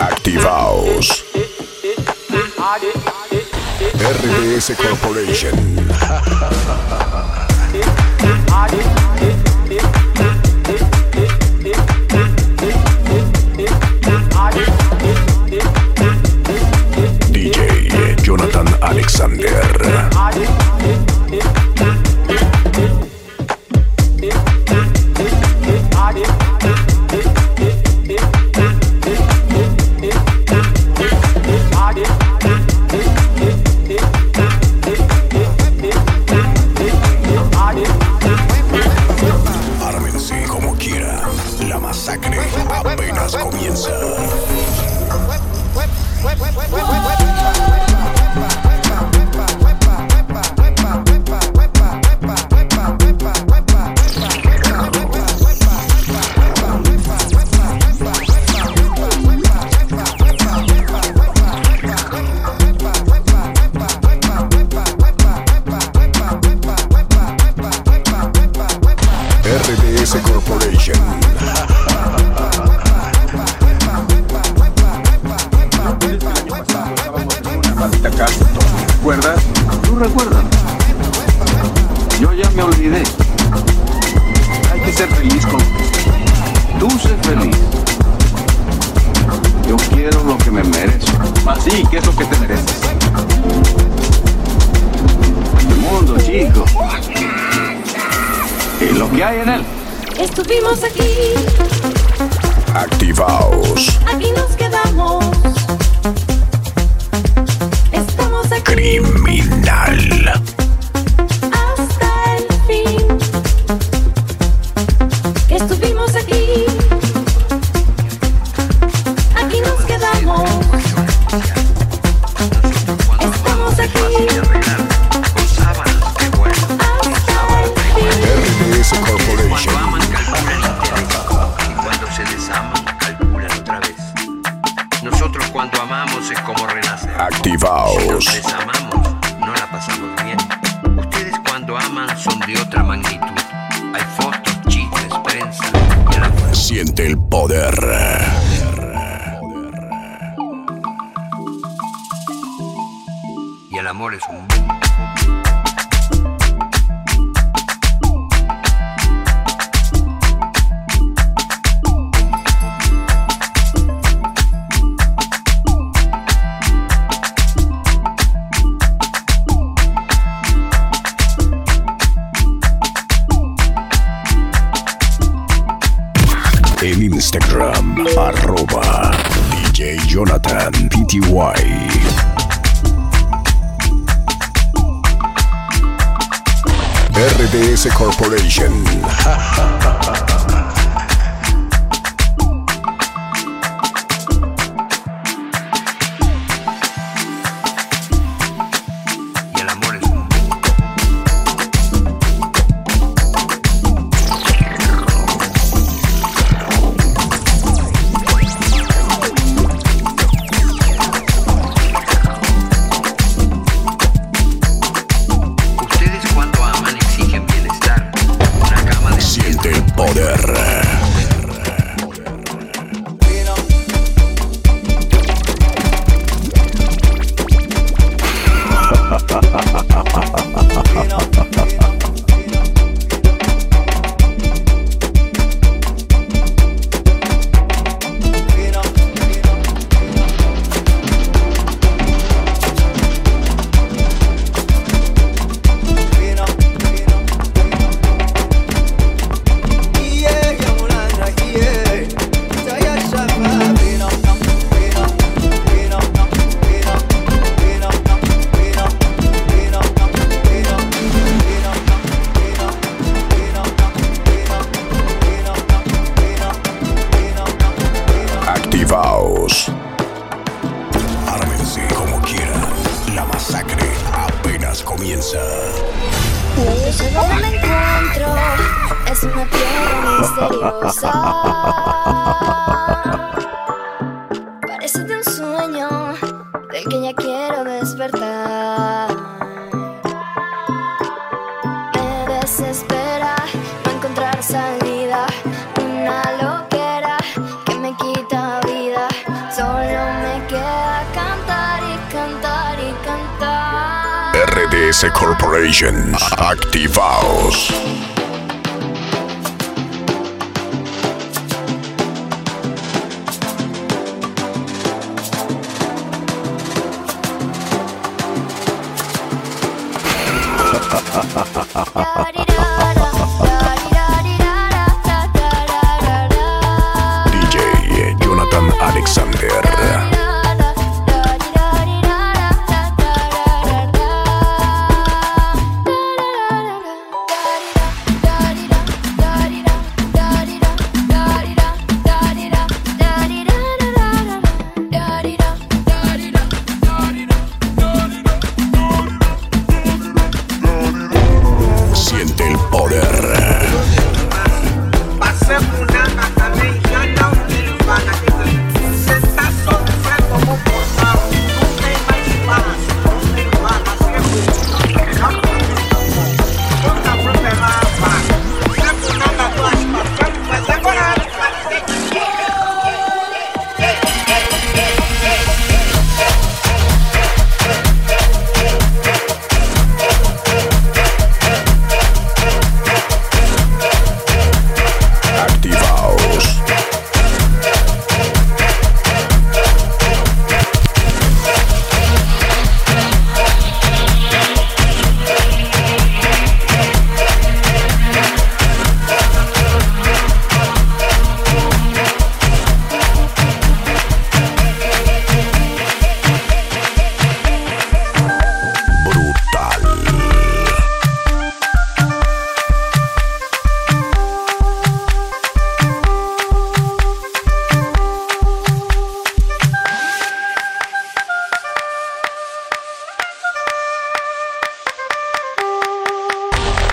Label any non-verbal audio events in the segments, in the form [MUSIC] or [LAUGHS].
Activaos. RBS Corporation. Alexander. ¿Qué es lo que te mereces? El mundo, chico. Y lo que hay en él. Estuvimos aquí. Activaos. Aquí nos quedamos. Estamos aquí. Criminal. poder. Y el amor es un. RDS Corporation. [LAUGHS]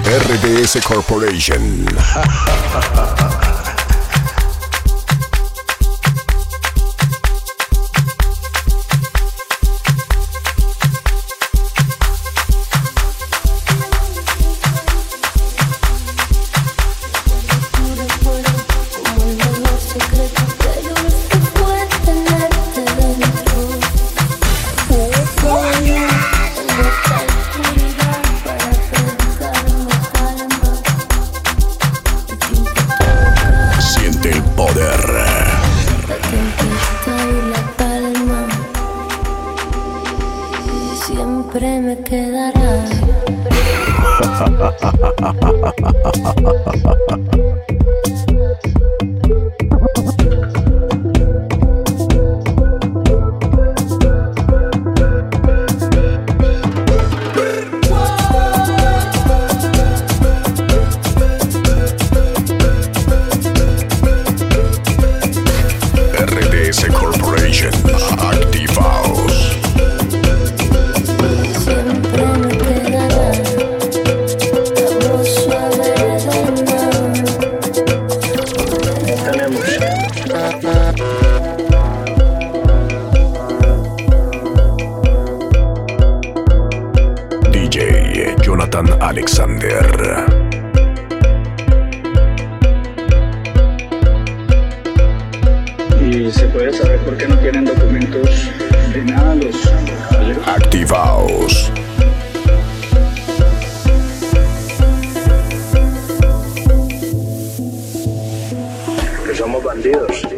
RBS Corporation. [LAUGHS] somos bandidos.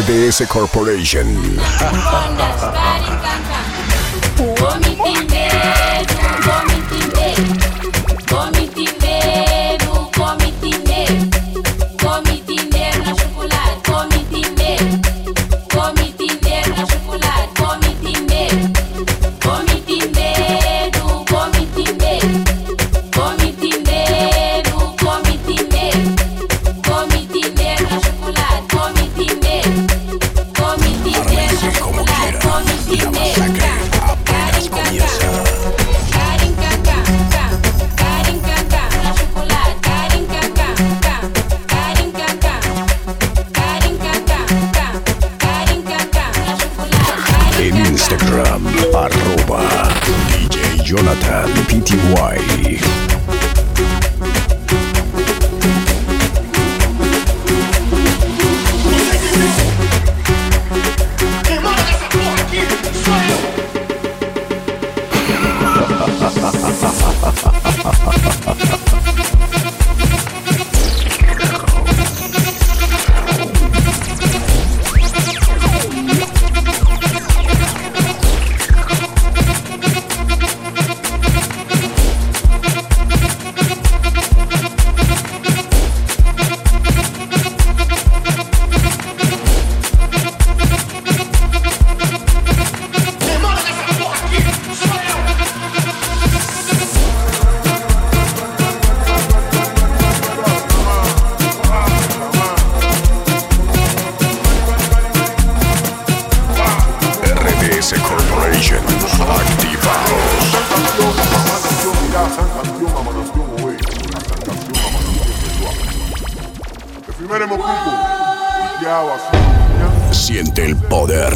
CBS Corporation. PTY. Order.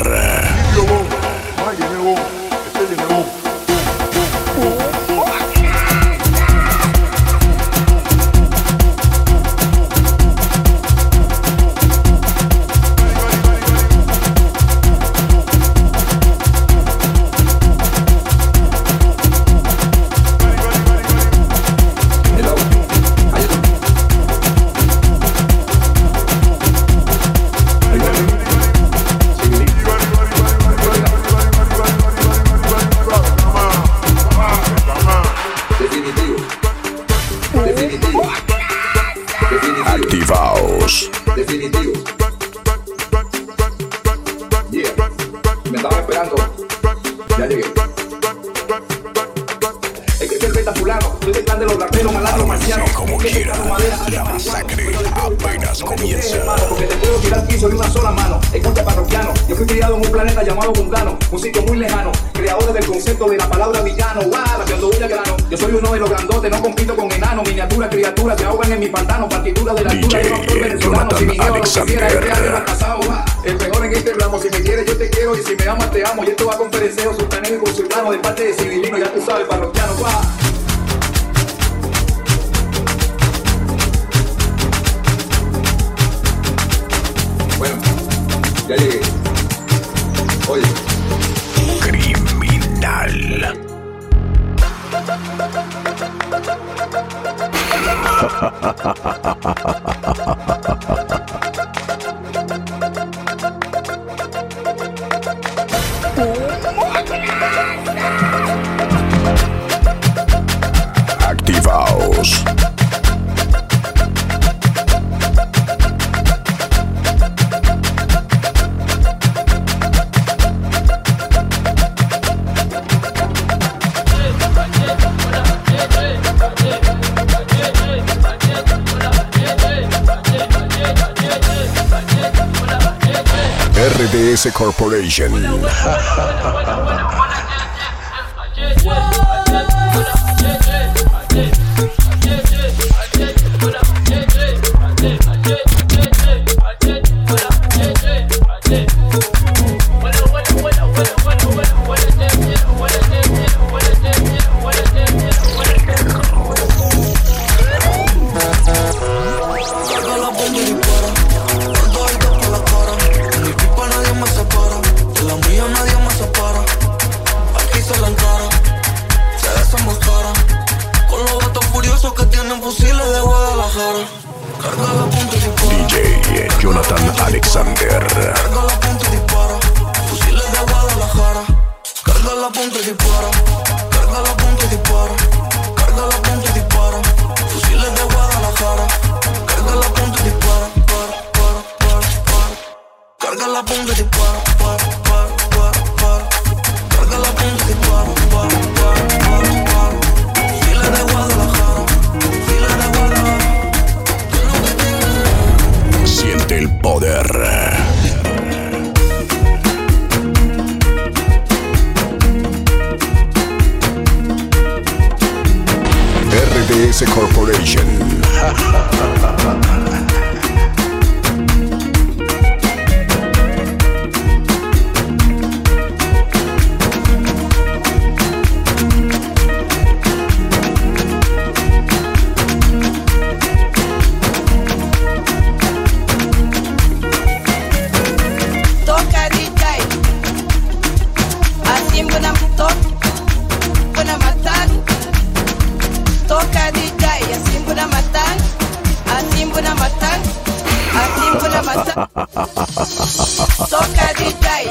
criaturas se ahogan en mi pantano. Partitura de la altura de un autor venezolano. Jonathan si mi lo que quiera, el casado. El mejor en este ramo. Si me quieres, yo te quiero. Y si me amas, te amo. Y esto va con pereceo, sultanero y consultano. De parte de civilino, ya tú sabes, parroquiano, va. Bueno, ya llegué. Oye. Criminal. ha ha ha ha ha Music Corporation. [LAUGHS]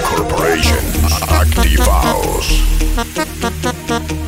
Corporation. Activaos. Thank.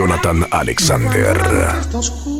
Jonathan Alexander.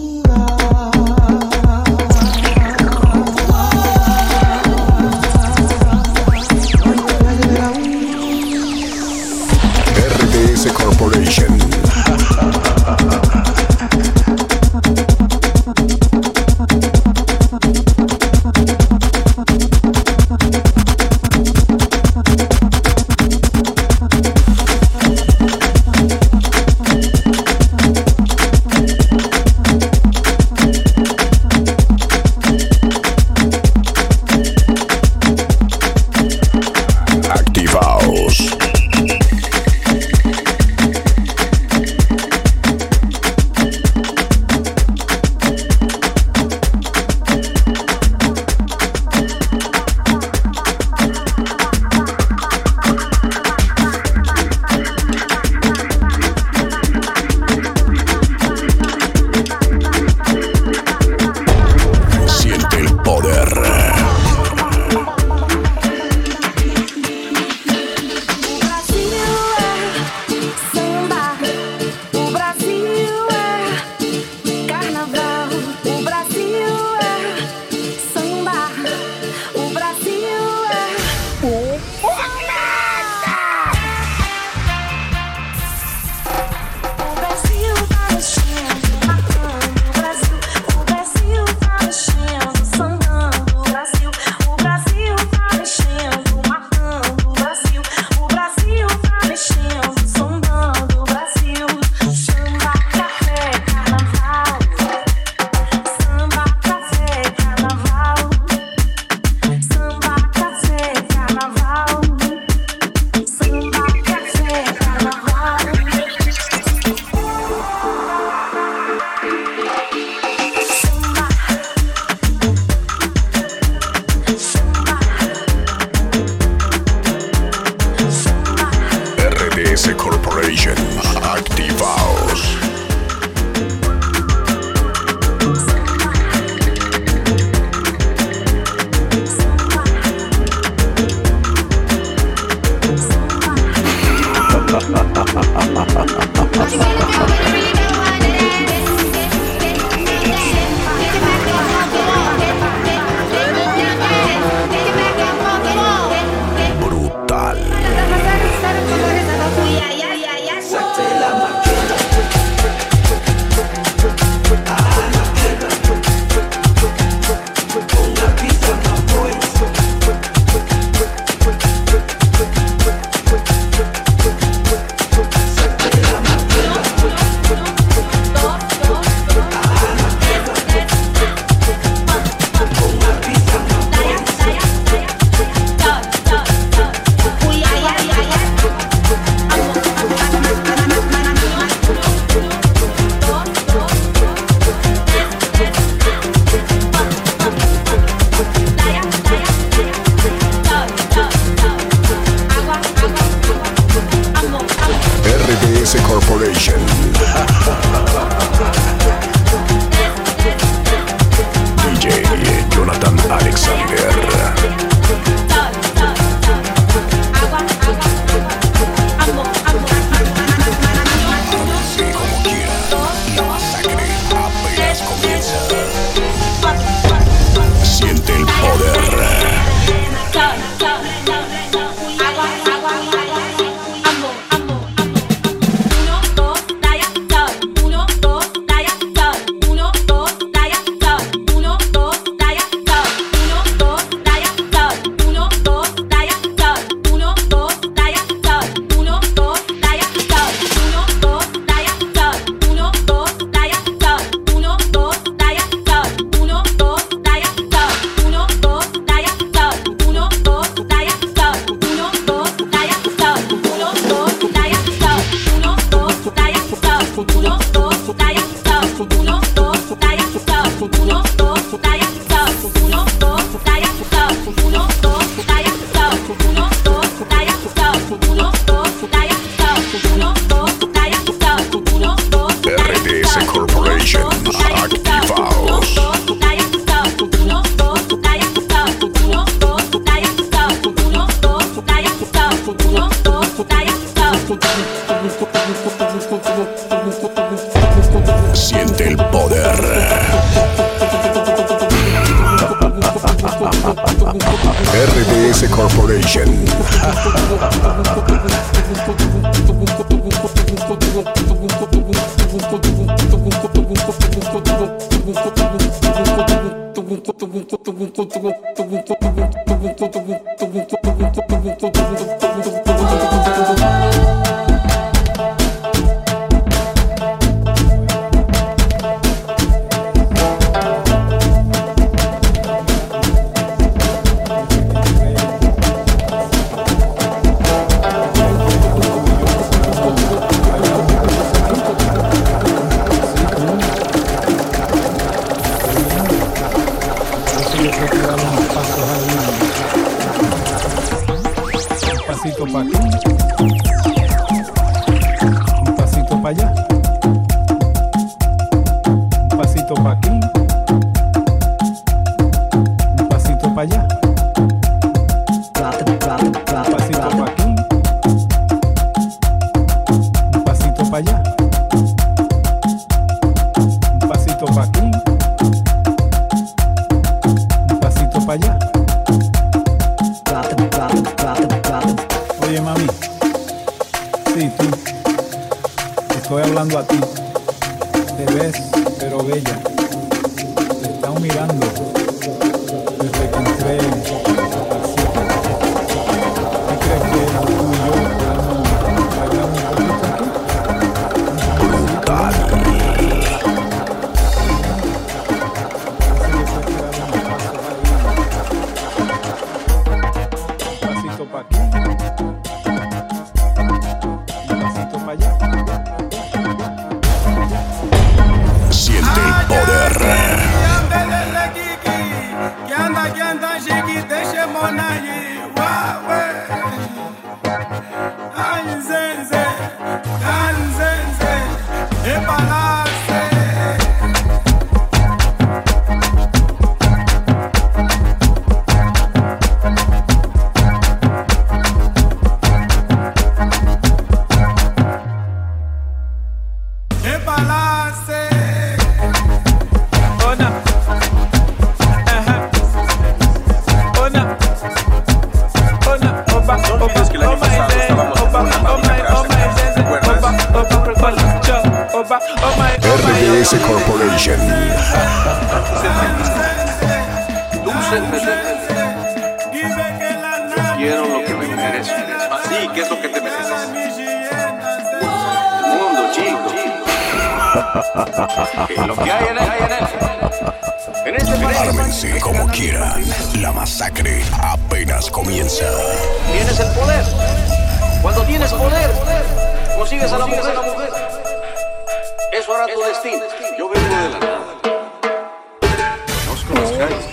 hablando a ti. Te ves, pero bella. consigues a la mujer, eso hará tu destino. Yo vengo de la nada. No conozcáis.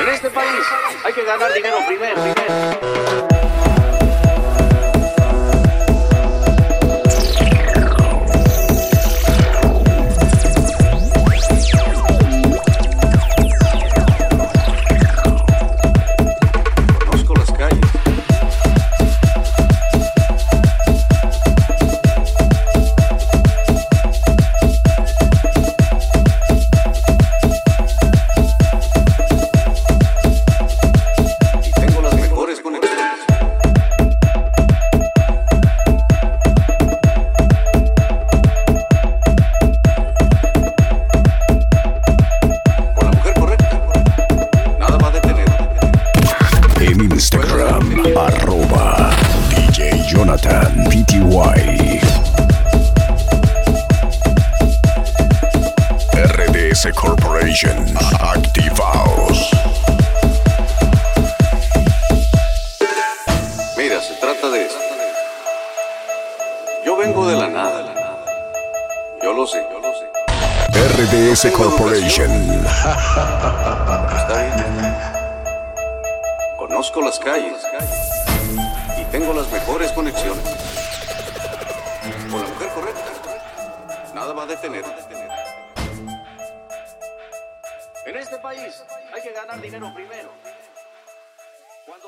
En este país hay que ganar dinero primero. primero. Visions.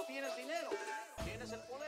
Tienes dinero, tienes el poder.